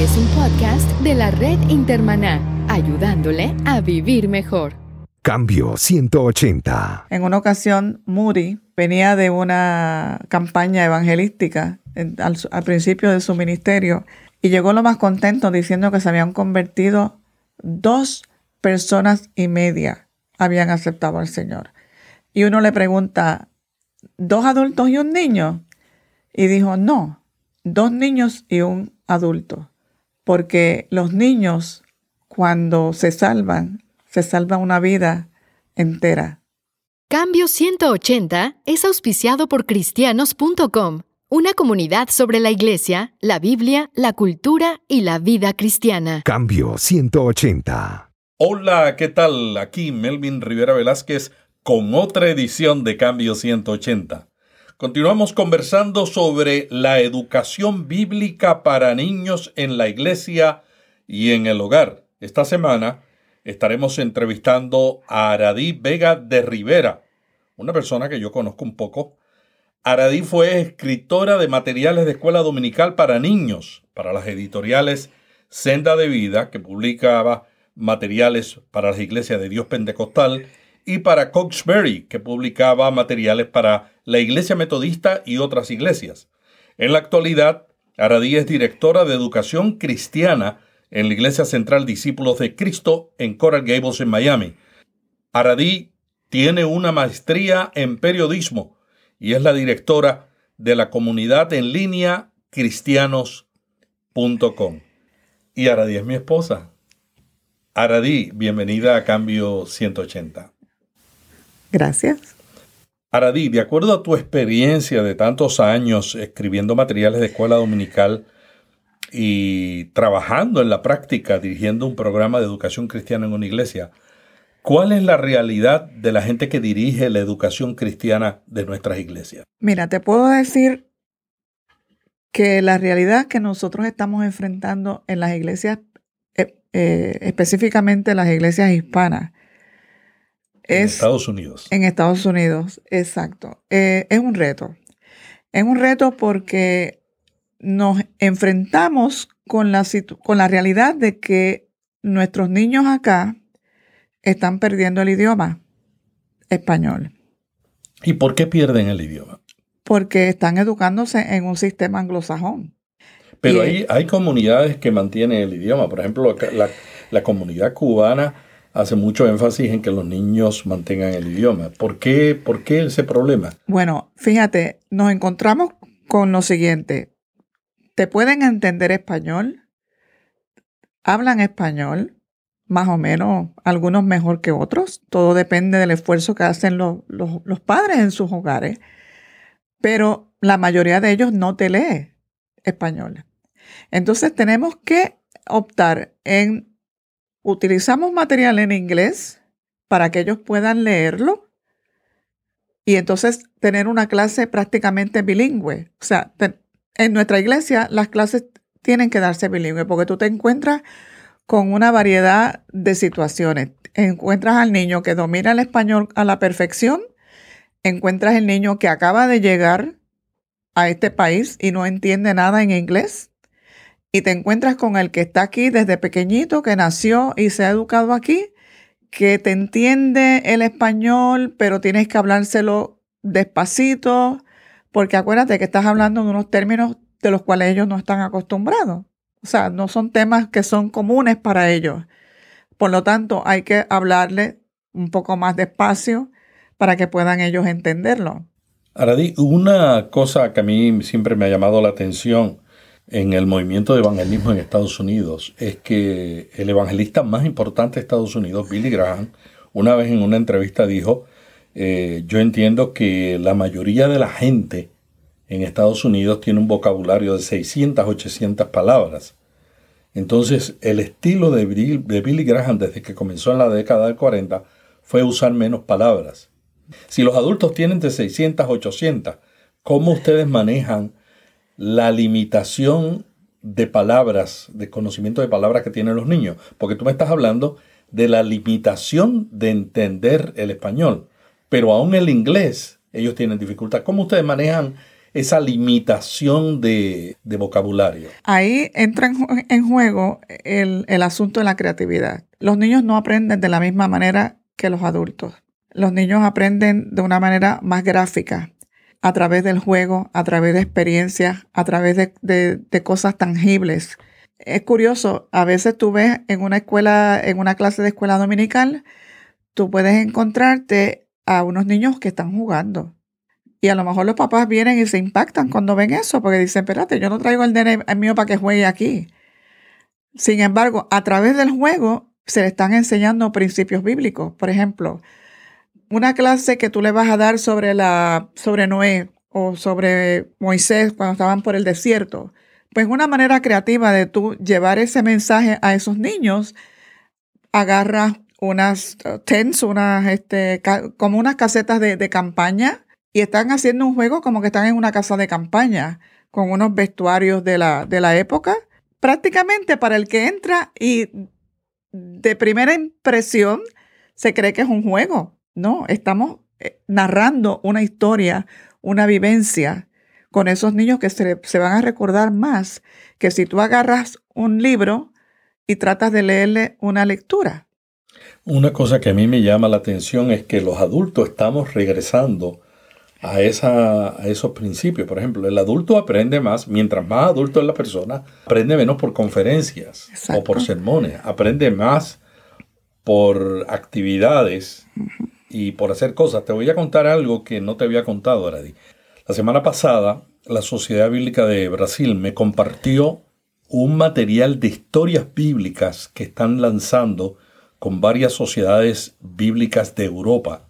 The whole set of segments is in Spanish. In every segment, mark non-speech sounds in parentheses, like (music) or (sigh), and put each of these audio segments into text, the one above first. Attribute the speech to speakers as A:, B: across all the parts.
A: Este es un podcast de la red Intermaná, ayudándole a vivir mejor.
B: Cambio 180.
C: En una ocasión, Moody venía de una campaña evangelística al, al, principio de su ministerio y llegó lo más contento diciendo que se habían convertido dos personas y media habían aceptado al Señor. Y uno le pregunta, ¿dos adultos y un niño? Y dijo, no, dos niños y un adulto. Porque los niños, cuando se salvan, se salva una vida entera.
A: Cambio 180 es auspiciado por cristianos.com, una comunidad sobre la iglesia, la Biblia, la cultura y la vida cristiana.
B: Cambio 180.
D: Hola, ¿qué tal? Aquí Melvin Rivera Velázquez con otra edición de Cambio 180. Continuamos conversando sobre la educación bíblica para niños en la iglesia y en el hogar. Esta semana estaremos entrevistando a Aradí Vega de Rivera, una persona que yo conozco un poco. Aradí fue escritora de materiales de escuela dominical para niños, para las editoriales Senda de Vida, que publicaba materiales para las iglesias de Dios Pentecostal, y para Coxbury, que publicaba materiales para la Iglesia Metodista y otras iglesias. En la actualidad, Aradí es directora de educación cristiana en la Iglesia Central Discípulos de Cristo en Coral Gables, en Miami. Aradí tiene una maestría en periodismo y es la directora de la comunidad en línea cristianos.com. Y Aradí es mi esposa. Aradí, bienvenida a Cambio 180.
C: Gracias.
D: Aradí, de acuerdo a tu experiencia de tantos años escribiendo materiales de escuela dominical y trabajando en la práctica dirigiendo un programa de educación cristiana en una iglesia, ¿cuál es la realidad de la gente que dirige la educación cristiana de nuestras iglesias?
C: Mira, te puedo decir que la realidad que nosotros estamos enfrentando en las iglesias, eh, eh, específicamente las iglesias hispanas,
D: en Estados Unidos.
C: En Estados Unidos, exacto. Eh, es un reto. Es un reto porque nos enfrentamos con la, con la realidad de que nuestros niños acá están perdiendo el idioma español.
D: ¿Y por qué pierden el idioma?
C: Porque están educándose en un sistema anglosajón.
D: Pero hay, hay comunidades que mantienen el idioma. Por ejemplo, la, la comunidad cubana hace mucho énfasis en que los niños mantengan el idioma. ¿Por qué, ¿Por qué ese problema?
C: Bueno, fíjate, nos encontramos con lo siguiente. ¿Te pueden entender español? ¿Hablan español? Más o menos, algunos mejor que otros. Todo depende del esfuerzo que hacen los, los, los padres en sus hogares. Pero la mayoría de ellos no te lee español. Entonces tenemos que optar en utilizamos material en inglés para que ellos puedan leerlo y entonces tener una clase prácticamente bilingüe. O sea, en nuestra iglesia las clases tienen que darse bilingüe porque tú te encuentras con una variedad de situaciones. Encuentras al niño que domina el español a la perfección, encuentras el niño que acaba de llegar a este país y no entiende nada en inglés, y te encuentras con el que está aquí desde pequeñito, que nació y se ha educado aquí, que te entiende el español, pero tienes que hablárselo despacito, porque acuérdate que estás hablando de unos términos de los cuales ellos no están acostumbrados. O sea, no son temas que son comunes para ellos. Por lo tanto, hay que hablarle un poco más despacio para que puedan ellos entenderlo.
D: Aradí, una cosa que a mí siempre me ha llamado la atención en el movimiento de evangelismo en Estados Unidos es que el evangelista más importante de Estados Unidos, Billy Graham, una vez en una entrevista dijo, eh, yo entiendo que la mayoría de la gente en Estados Unidos tiene un vocabulario de 600, 800 palabras. Entonces, el estilo de de Billy Graham desde que comenzó en la década del 40 fue usar menos palabras. Si los adultos tienen de 600, 800, ¿cómo ustedes manejan la limitación de palabras, de conocimiento de palabras que tienen los niños, porque tú me estás hablando de la limitación de entender el español, pero aún el inglés ellos tienen dificultad. ¿Cómo ustedes manejan esa limitación de, vocabulario.
C: Ahí entra en, ju- en juego el asunto de la creatividad. Los niños no aprenden de la misma manera que los adultos. Los niños aprenden de una manera más gráfica, a través del juego, a través de experiencias, a través de, de- cosas tangibles. Es curioso, a veces tú ves en una escuela, en una clase de escuela dominical, tú puedes encontrarte a unos niños que están jugando. Y a lo mejor los papás vienen y se impactan cuando ven eso, porque dicen, espérate, yo no traigo el nene mío para que juegue aquí. Sin embargo, a través del juego se le están enseñando principios bíblicos. Por ejemplo, una clase que tú le vas a dar sobre, la, sobre Noé o sobre Moisés cuando estaban por el desierto. Pues una manera creativa de tú llevar ese mensaje a esos niños, agarras unas uh, tents, unas, este, como unas casetas de, de campaña y están haciendo un juego como que están en una casa de campaña con unos vestuarios de la, de la época, prácticamente para el que entra y de primera impresión se cree que es un juego. No, estamos eh, narrando una historia, una vivencia con esos niños que se, se van a recordar más que si tú agarras un libro y tratas de leerle una lectura.
D: Una cosa que a mí me llama la atención es que los adultos estamos regresando a, esa, a esos principios. Por ejemplo, el adulto aprende más, mientras más adulto es la persona, aprende menos por conferencias
C: Exacto.
D: o por sermones, aprende más por actividades y por hacer cosas. Te voy a contar algo que no te había contado, Aradi. La semana pasada, la Sociedad Bíblica de Brasil me compartió un material de historias bíblicas que están lanzando con varias sociedades bíblicas de Europa,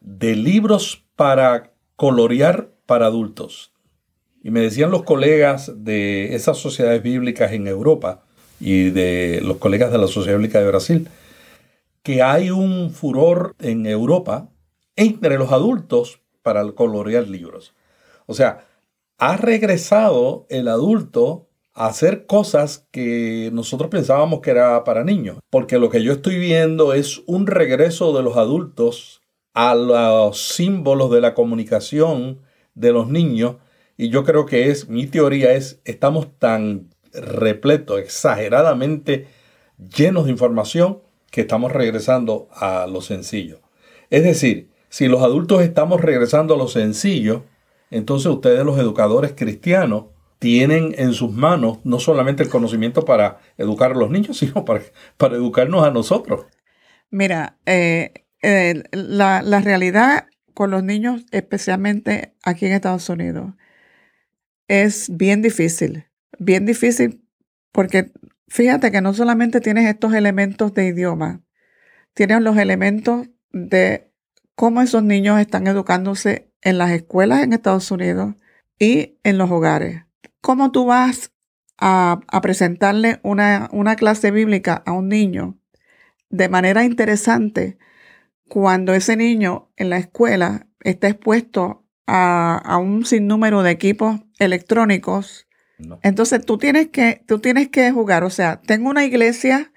D: de libros para colorear para adultos. Y me decían los colegas de esas sociedades bíblicas en Europa y de los colegas de la Sociedad Bíblica de Brasil, que hay un furor en Europa entre los adultos para colorear libros. O sea, ha regresado el adulto a hacer cosas que nosotros pensábamos que era para niños. Porque lo que yo estoy viendo es un regreso de los adultos a los símbolos de la comunicación de los niños. Y yo creo que es, mi teoría es, estamos tan repletos, exageradamente llenos de información, que estamos regresando a lo sencillo. Es decir, si los adultos estamos regresando a lo sencillo, entonces ustedes los educadores cristianos tienen en sus manos no solamente el conocimiento para educar a los niños, (laughs) sino para, para educarnos a nosotros.
C: Mira, eh, eh, la, la realidad con los niños, especialmente aquí en Estados Unidos, es bien difícil. Bien difícil porque fíjate que no solamente tienes estos elementos de idioma, tienes los elementos de cómo esos niños están educándose en las escuelas en Estados Unidos y en los hogares. ¿Cómo tú vas a, presentarle una, una clase bíblica a un niño de manera interesante cuando ese niño en la escuela está expuesto a, a un sinnúmero de equipos electrónicos?
D: ¿No?
C: Entonces tú tienes que, tú tienes que jugar. O sea, tengo una iglesia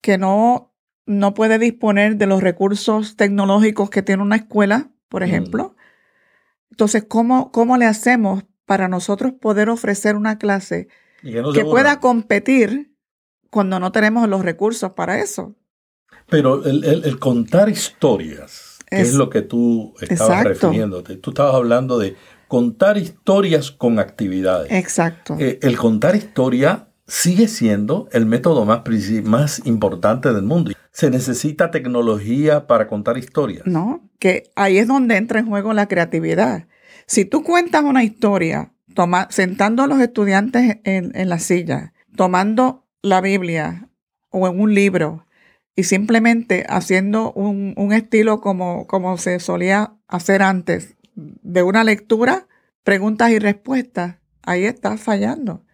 C: que no, no puede disponer de los recursos tecnológicos que tiene una escuela, por ejemplo. Entonces, ¿cómo, ¿cómo le hacemos para nosotros poder ofrecer una clase
D: Y que no se
C: que pueda competir cuando no tenemos los recursos para eso?
D: Pero el, el- el contar historias, que es,
C: Es-
D: lo que tú estabas
C: Exacto.
D: refiriéndote. Tú estabas hablando de contar historias con actividades.
C: Exacto.
D: Eh, el contar historia sigue siendo el método más, más importante del mundo. Se necesita tecnología para contar historias.
C: ¿no? Que ahí es donde entra en juego la creatividad. Si tú cuentas una historia, toma- sentando a los estudiantes en, en la silla, tomando la Biblia o en un libro y simplemente haciendo un, un estilo como, como se solía hacer antes, de una lectura, preguntas y respuestas, ahí estás fallando.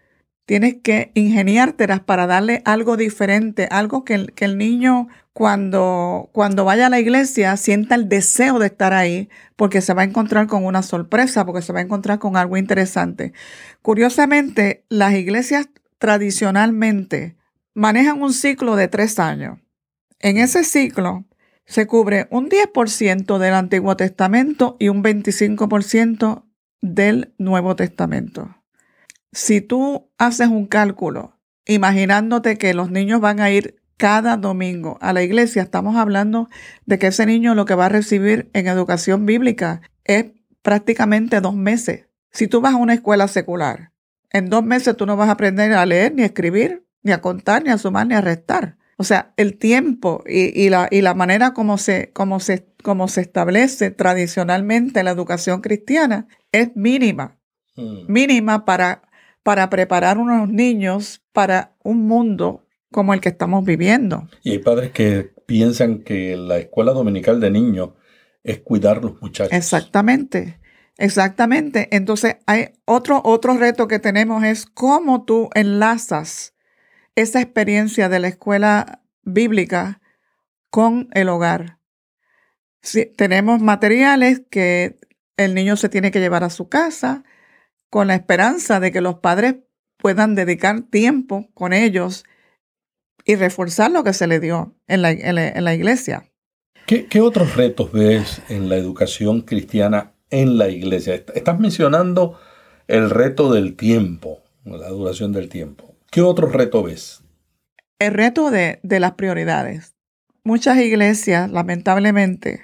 C: Tienes que ingeniártelas para darle algo diferente, algo que el, que el niño cuando, cuando vaya a la iglesia sienta el deseo de estar ahí porque se va a encontrar con una sorpresa, porque se va a encontrar con algo interesante. Curiosamente, las iglesias tradicionalmente manejan un ciclo de tres años. En ese ciclo se cubre un 10% del Antiguo Testamento y un 25% del Nuevo Testamento. Si tú haces un cálculo imaginándote que los niños van a ir cada domingo a la iglesia, estamos hablando de que ese niño lo que va a recibir en educación bíblica es prácticamente dos meses. Si tú vas a una escuela secular, en dos meses tú no vas a aprender a leer, ni a escribir, ni a contar, ni a sumar, ni a restar. O sea, el tiempo y, la, y la, manera como se, como, se, como se establece tradicionalmente la educación cristiana es mínima. Mm. Mínima para, para preparar a unos niños para un mundo como el que estamos viviendo.
D: Y hay padres que piensan que la escuela dominical de niños es cuidar los muchachos.
C: Exactamente. Exactamente. Entonces, hay otro, otro reto que tenemos es cómo tú enlazas esa experiencia de la escuela bíblica con el hogar. Si, tenemos materiales que el niño se tiene que llevar a su casa con la esperanza de que los padres puedan dedicar tiempo con ellos y reforzar lo que se le dio en la, en la, iglesia.
D: ¿Qué, ¿Qué, otros retos ves en la educación cristiana en la iglesia? Estás mencionando el reto del tiempo, la duración del tiempo. ¿Qué otro reto ves?
C: El reto de, de las prioridades. Muchas iglesias, lamentablemente,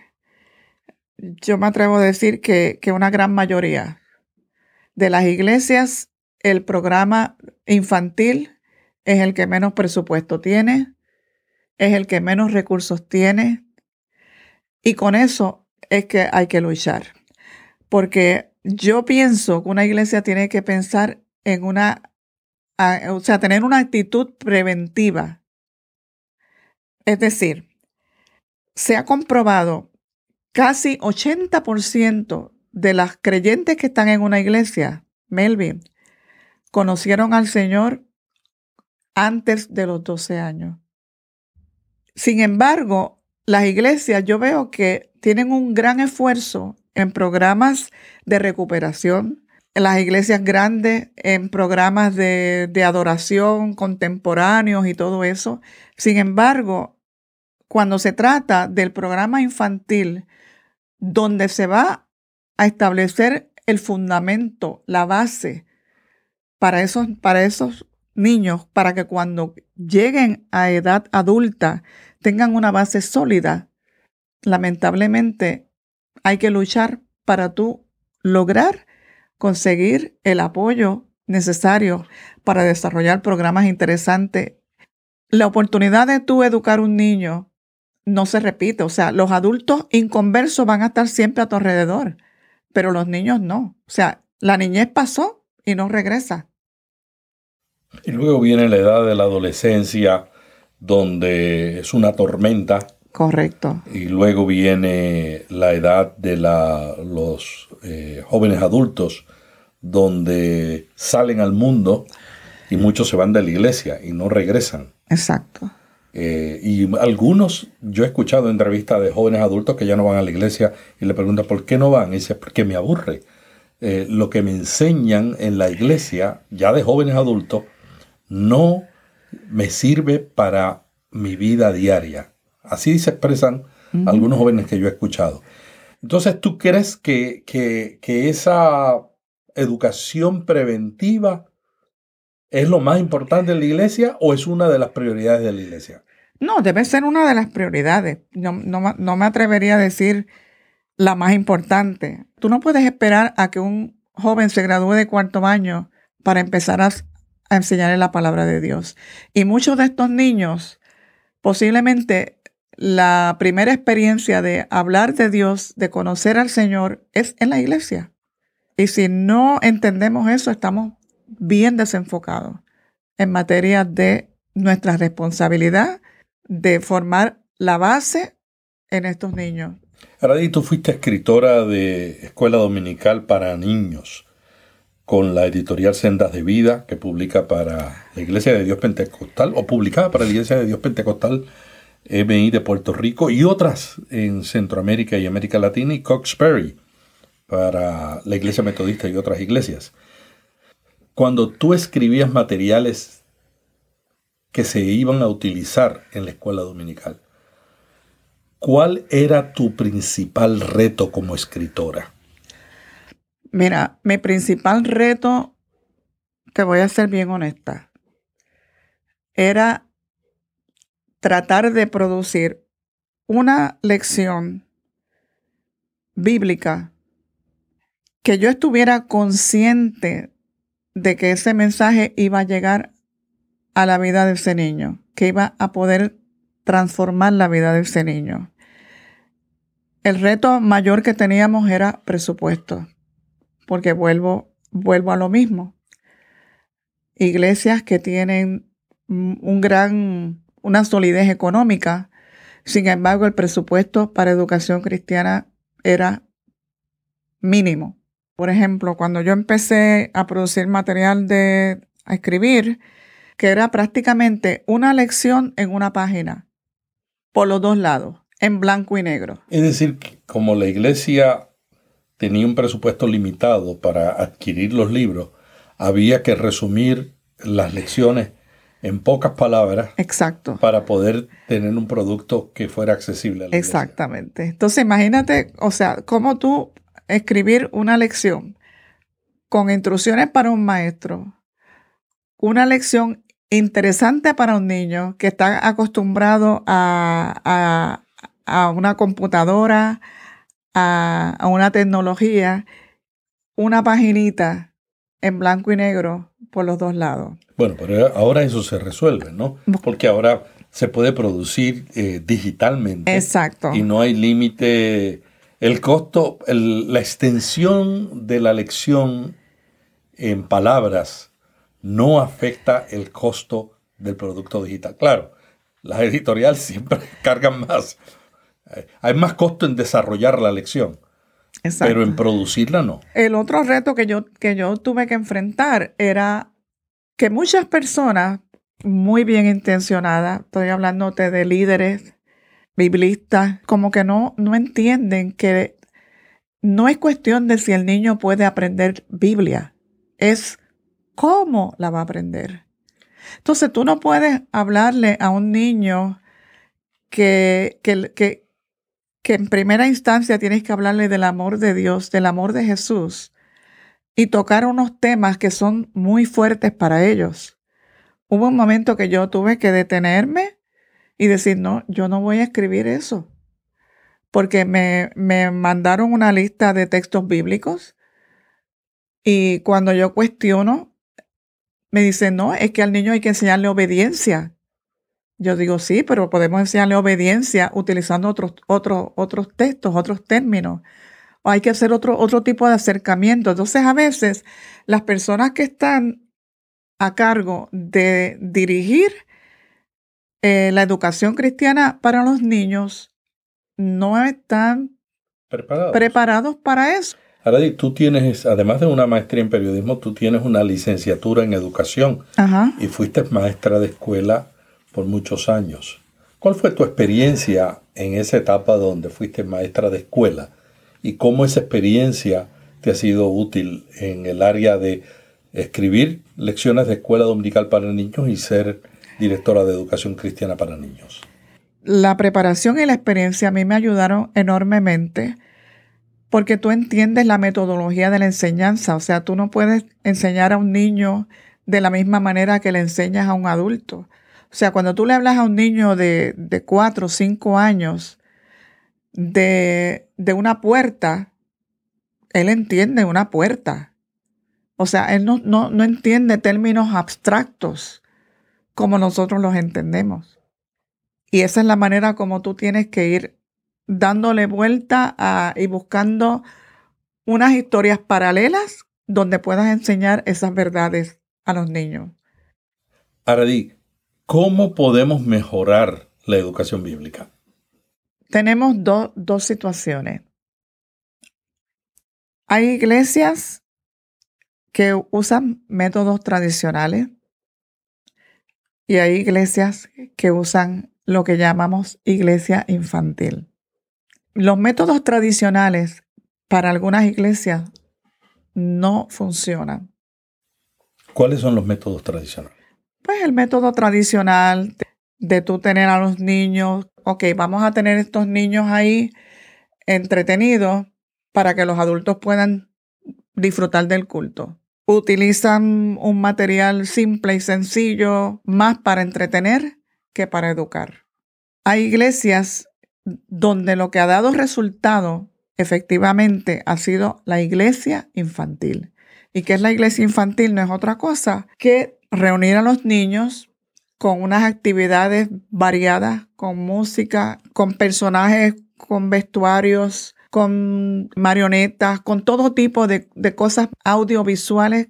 C: yo me atrevo a decir que, que una gran mayoría de las iglesias, el programa infantil es el que menos presupuesto tiene, es el que menos recursos tiene, y con eso es que hay que luchar. Porque yo pienso que una iglesia tiene que pensar en una, o sea, tener una actitud preventiva. Es decir, se ha comprobado casi 80% de las creyentes que están en una iglesia, Melvin, conocieron al Señor antes de los 12 años. Sin embargo, las iglesias yo veo que tienen un gran esfuerzo en programas de recuperación, en las iglesias grandes, en programas de, de adoración contemporáneos y todo eso. Sin embargo, cuando se trata del programa infantil, donde se va a establecer el fundamento, la base para esos, para esos niños, para que cuando lleguen a edad adulta tengan una base sólida, lamentablemente hay que luchar para tú lograr conseguir el apoyo necesario para desarrollar programas interesantes. La oportunidad de tú educar un niño no se repite, o sea, los adultos inconversos van a estar siempre a tu alrededor, pero los niños no. O sea, la niñez pasó y no regresa.
D: Y luego viene la edad de la adolescencia, donde es una tormenta
C: Correcto.
D: Y luego viene la edad de la, los eh, jóvenes adultos, donde salen al mundo y muchos se van de la iglesia y no regresan.
C: Exacto.
D: Eh, y algunos, yo he escuchado entrevistas de jóvenes adultos que ya no van a la iglesia y le preguntan por qué no van. Y dice, porque me aburre. Eh, lo que me enseñan en la iglesia, ya de jóvenes adultos, no me sirve para mi vida diaria. Así se expresan algunos jóvenes que yo he escuchado. Entonces, ¿tú crees que, que, esa educación preventiva es lo más importante en la iglesia o es una de las prioridades de la iglesia?
C: No, debe ser una de las prioridades. No, no, me atrevería a decir la más importante. Tú no puedes esperar a que un joven se gradúe de cuarto año para empezar a, a enseñarle la palabra de Dios. Y muchos de estos niños posiblemente la primera experiencia de hablar de Dios, de conocer al Señor, es en la iglesia. Y si no entendemos eso, estamos bien desenfocados en materia de nuestra responsabilidad de formar la base en estos niños.
D: Aradi, tú fuiste escritora de Escuela Dominical para Niños con la editorial Sendas de Vida que publica para la Iglesia de Dios Pentecostal o publicaba para la Iglesia de Dios Pentecostal MI de Puerto Rico y otras en Centroamérica y América Latina y Cox Perry para la Iglesia Metodista y otras iglesias. Cuando tú escribías materiales que se iban a utilizar en la escuela dominical, ¿cuál era tu principal reto como escritora?
C: Mira, mi principal reto, te voy a ser bien honesta, era tratar de producir una lección bíblica que yo estuviera consciente de que ese mensaje iba a llegar a la vida de ese niño, que iba a poder transformar la vida de ese niño. El reto mayor que teníamos era presupuesto, porque vuelvo, vuelvo a lo mismo. Iglesias que tienen un gran, una solidez económica, sin embargo el presupuesto para educación cristiana era mínimo. Por ejemplo, cuando yo empecé a producir material de a escribir, que era prácticamente una lección en una página, por los dos lados, en blanco y negro.
D: Es decir, como la iglesia tenía un presupuesto limitado para adquirir los libros, había que resumir las lecciones en pocas palabras.
C: Exacto.
D: Para poder tener un producto que fuera accesible a la
C: Exactamente. Entonces, imagínate, o sea, cómo tú escribir una lección con instrucciones para un maestro, una lección interesante para un niño que está acostumbrado a, una computadora, a, a, una tecnología, una paginita en blanco y negro por los dos lados.
D: Bueno, pero ahora eso se resuelve, ¿no? Porque ahora se puede producir eh, digitalmente.
C: Exacto.
D: Y no hay límite el costo, la extensión de la lección en palabras no afecta el costo del producto digital. Claro, las editoriales (laughs) siempre cargan más. Eh, hay más costo en desarrollar la lección, pero en producirla no.
C: El otro reto que yo, que yo tuve que enfrentar era que muchas personas muy bien intencionadas, estoy hablándote de líderes biblistas como que no, no entienden que no es cuestión de si el niño puede aprender Biblia, es cómo la va a aprender. Entonces tú no puedes hablarle a un niño que, que, que, que en primera instancia tienes que hablarle del amor de Dios, del amor de Jesús, y tocar unos temas que son muy fuertes para ellos. Hubo un momento que yo tuve que detenerme y decir, no, yo no voy a escribir eso. Porque me, me mandaron una lista de textos bíblicos y cuando yo cuestiono, me dicen, no, es que al niño hay que enseñarle obediencia. Yo digo, sí, pero podemos enseñarle obediencia utilizando otros, otros, otros textos, otros términos. O hay que hacer otro, otro tipo de acercamiento. Entonces, a veces, las personas que están a cargo de dirigir eh, la educación cristiana para los niños no están preparados, para eso.
D: Aradi, tú tienes, además de una maestría en periodismo, tú tienes una licenciatura en educación y fuiste maestra de escuela por muchos años. ¿Cuál fue tu experiencia en esa etapa donde fuiste maestra de escuela y cómo esa experiencia te ha sido útil en el área de escribir lecciones de escuela dominical para niños y ser directora de educación cristiana para niños.
C: La preparación y la experiencia a mí me ayudaron enormemente porque tú entiendes la metodología de la enseñanza. O sea, tú no puedes enseñar a un niño de la misma manera que le enseñas a un adulto. O sea, cuando tú le hablas a un niño de, de cuatro o cinco años de, de una puerta, él entiende una puerta. O sea, él no, no, no entiende términos abstractos como nosotros los entendemos. Y esa es la manera como tú tienes que ir dándole vuelta y buscando unas historias paralelas donde puedas enseñar esas verdades a los niños.
D: Aradí, ¿cómo podemos mejorar la educación bíblica?
C: Tenemos dos situaciones. Hay iglesias que usan métodos tradicionales y hay iglesias que usan lo que llamamos iglesia infantil. Los métodos tradicionales para algunas iglesias no funcionan.
D: ¿Cuáles son los métodos tradicionales?
C: Pues el método tradicional de, tú tener a los niños, ok, vamos a tener estos niños ahí entretenidos para que los adultos puedan disfrutar del culto. Utilizan un material simple y sencillo más para entretener que para educar. Hay iglesias donde lo que ha dado resultado efectivamente ha sido la iglesia infantil. ¿Y qué es la iglesia infantil? No es otra cosa que reunir a los niños con unas actividades variadas, con música, con personajes, con vestuarios, con marionetas, con todo tipo de, cosas audiovisuales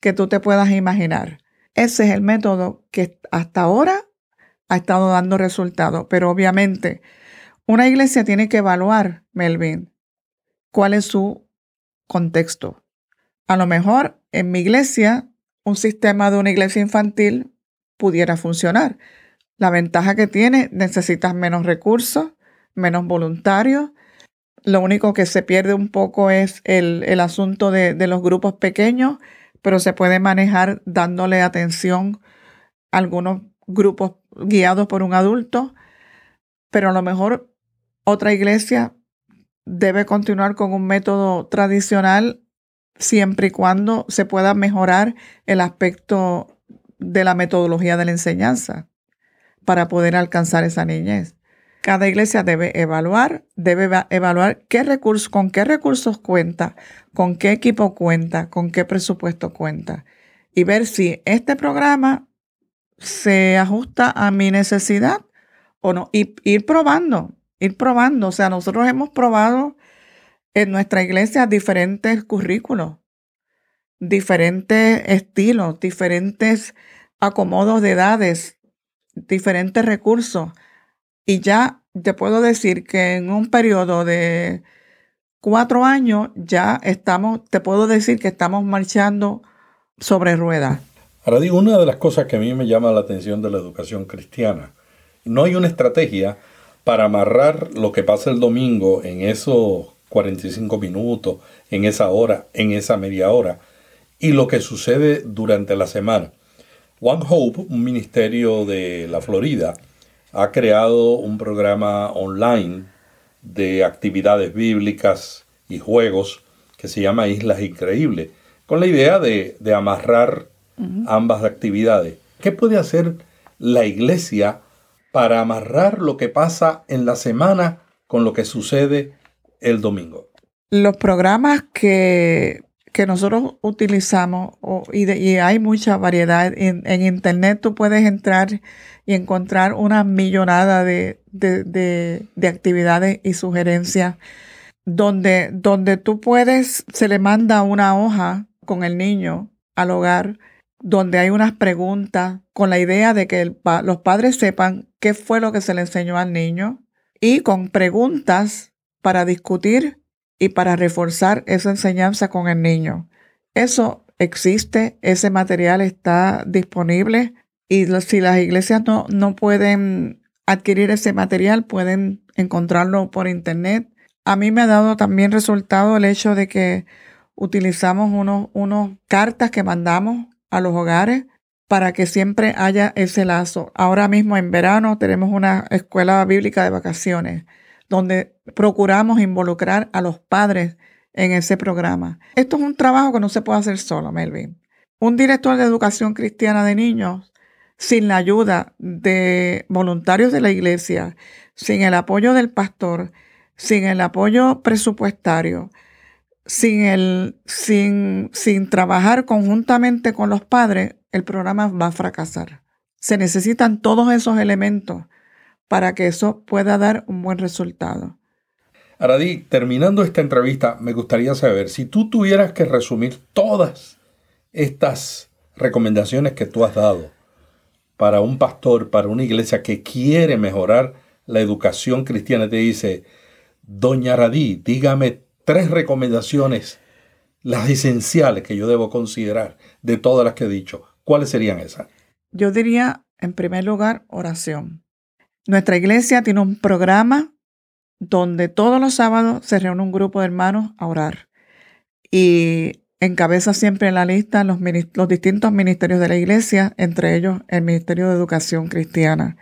C: que tú te puedas imaginar. Ese es el método que hasta ahora ha estado dando resultados, pero obviamente una iglesia tiene que evaluar, Melvin, cuál es su contexto. A lo mejor en mi iglesia, un sistema de una iglesia infantil pudiera funcionar. La ventaja que tiene, necesitas menos recursos, menos voluntarios. Lo único que se pierde un poco es el, asunto de, de los grupos pequeños, pero se puede manejar dándole atención a algunos grupos guiados por un adulto, pero a lo mejor otra iglesia debe continuar con un método tradicional siempre y cuando se pueda mejorar el aspecto de la metodología de la enseñanza para poder alcanzar esa niñez. Cada iglesia debe evaluar, debe evaluar qué con qué recursos cuenta, con qué equipo cuenta, con qué presupuesto cuenta y ver si este programa se ajusta a mi necesidad o no. Y ir probando, ir probando. O sea, nosotros hemos probado en nuestra iglesia diferentes currículos, diferentes estilos, diferentes acomodos de edades, diferentes recursos. Y ya te puedo decir que en un periodo de cuatro años ya estamos, te puedo decir que estamos marchando sobre ruedas.
D: Ahora digo, una de las cosas que a mí me llama la atención de la educación cristiana, no hay una estrategia para amarrar lo que pasa el domingo en esos 45 minutos, en esa hora, en esa media hora, y lo que sucede durante la semana. One Hope, un ministerio de la Florida, ha creado un programa online de actividades bíblicas y juegos que se llama Islas Increíbles, con la idea de, amarrar ambas actividades. ¿Qué puede hacer la iglesia para amarrar lo que pasa en la semana con lo que sucede el domingo?
C: Los programas que, que nosotros utilizamos, y, hay mucha variedad, en, Internet tú puedes entrar y encontrar una millonada de, de, actividades y sugerencias donde, donde tú puedes, se le manda una hoja con el niño al hogar donde hay unas preguntas con la idea de que los padres sepan qué fue lo que se le enseñó al niño y con preguntas para discutir y para reforzar esa enseñanza con el niño. Eso existe, ese material está disponible y si las iglesias no, no pueden adquirir ese material, pueden encontrarlo por internet. A mí me ha dado también resultado el hecho de que utilizamos unos, unos cartas que mandamos a los hogares para que siempre haya ese lazo. Ahora mismo en verano tenemos una escuela bíblica de vacaciones donde procuramos involucrar a los padres en ese programa. Esto es un trabajo que no se puede hacer solo, Melvin. Un director de educación cristiana de niños, sin la ayuda de voluntarios de la iglesia, sin el apoyo del pastor, sin el apoyo presupuestario, sin, el, sin, sin trabajar conjuntamente con los padres, el programa va a fracasar. Se necesitan todos esos elementos para que eso pueda dar un buen resultado.
D: Aradí, terminando esta entrevista, me gustaría saber si tú tuvieras que resumir todas estas recomendaciones que tú has dado para un pastor, para una iglesia que quiere mejorar la educación cristiana, te dice, Doña Aradí, dígame tres recomendaciones, las esenciales que yo debo considerar de todas las que he dicho. ¿Cuáles serían esas?
C: Yo diría, en primer lugar, oración. Nuestra iglesia tiene un programa donde todos los sábados se reúne un grupo de hermanos a orar. Y encabeza siempre en la lista los, los distintos ministerios de la iglesia, entre ellos el Ministerio de Educación Cristiana.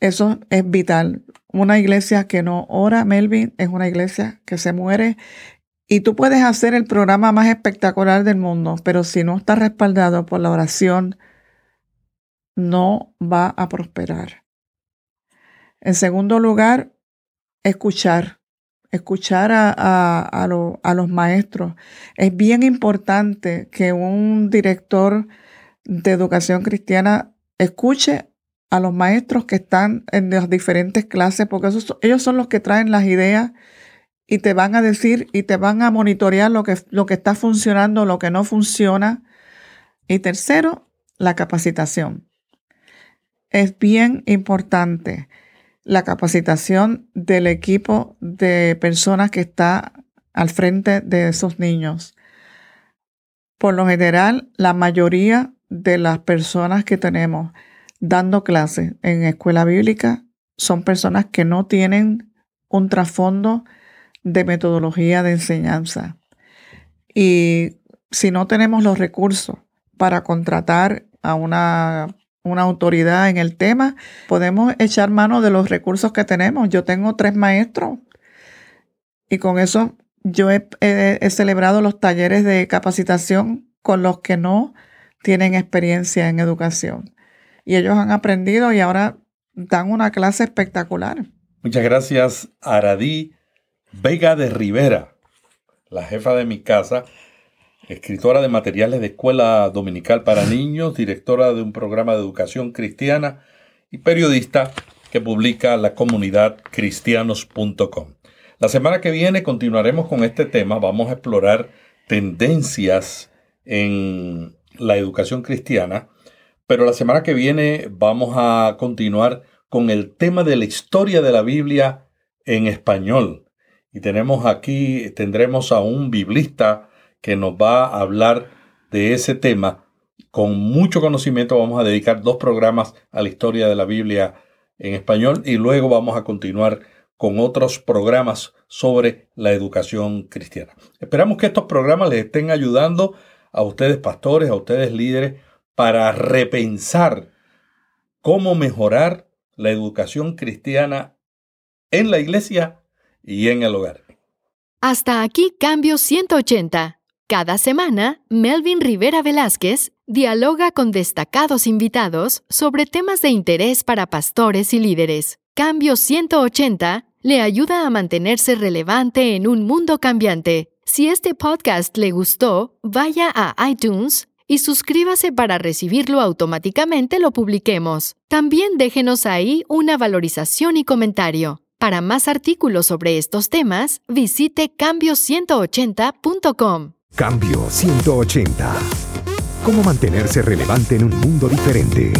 C: Eso es vital. Una iglesia que no ora, Melvin, es una iglesia que se muere Y tú puedes hacer el programa más espectacular del mundo, pero si no está respaldado por la oración, no va a prosperar. En segundo lugar, escuchar. Escuchar a, los maestros. Es bien importante que un director de educación cristiana escuche a los maestros que están en las diferentes clases, porque ellos son los que traen las ideas y te van a decir y te van a monitorear lo que está funcionando, lo que no funciona. Y tercero, la capacitación. Es bien importante la capacitación del equipo de personas que está al frente de esos niños. Por lo general, la mayoría de las personas que tenemos dando clases en escuela bíblica son personas que no tienen un trasfondo de metodología de enseñanza. Y si no tenemos los recursos para contratar a una, una, autoridad en el tema, podemos echar mano de los recursos que tenemos. Yo tengo tres maestros y con eso yo he, he celebrado los talleres de capacitación con los que no tienen experiencia en educación. Y ellos han aprendido y ahora dan una clase espectacular.
D: Muchas gracias, Aradí Vega de Rivera, la jefa de mi casa, escritora de materiales de escuela dominical para niños, directora de un programa de educación cristiana y periodista que publica la comunidad cristianos.com. La semana que viene continuaremos con este tema, vamos a explorar tendencias en la educación cristiana, pero la semana que viene vamos a continuar con el tema de la historia de la Biblia en español. Y tenemos aquí, tendremos a un biblista que nos va a hablar de ese tema. Con mucho conocimiento vamos a dedicar dos programas a la historia de la Biblia en español y luego vamos a continuar con otros programas sobre la educación cristiana. Esperamos que estos programas les estén ayudando a ustedes pastores, a ustedes líderes, para repensar cómo mejorar la educación cristiana en la iglesia y en el hogar.
A: Hasta aquí Cambio 180. Cada semana, Melvin Rivera Velázquez dialoga con destacados invitados sobre temas de interés para pastores y líderes. Cambio 180 le ayuda a mantenerse relevante en un mundo cambiante si este podcast le gustó, vaya a iTunes y suscríbase para recibirlo automáticamente lo publiquemos. También déjenos ahí una valorización y comentario. Para más artículos sobre estos temas, visite cambio180.com.
B: Cambio 180. ¿Cómo mantenerse relevante en un mundo diferente?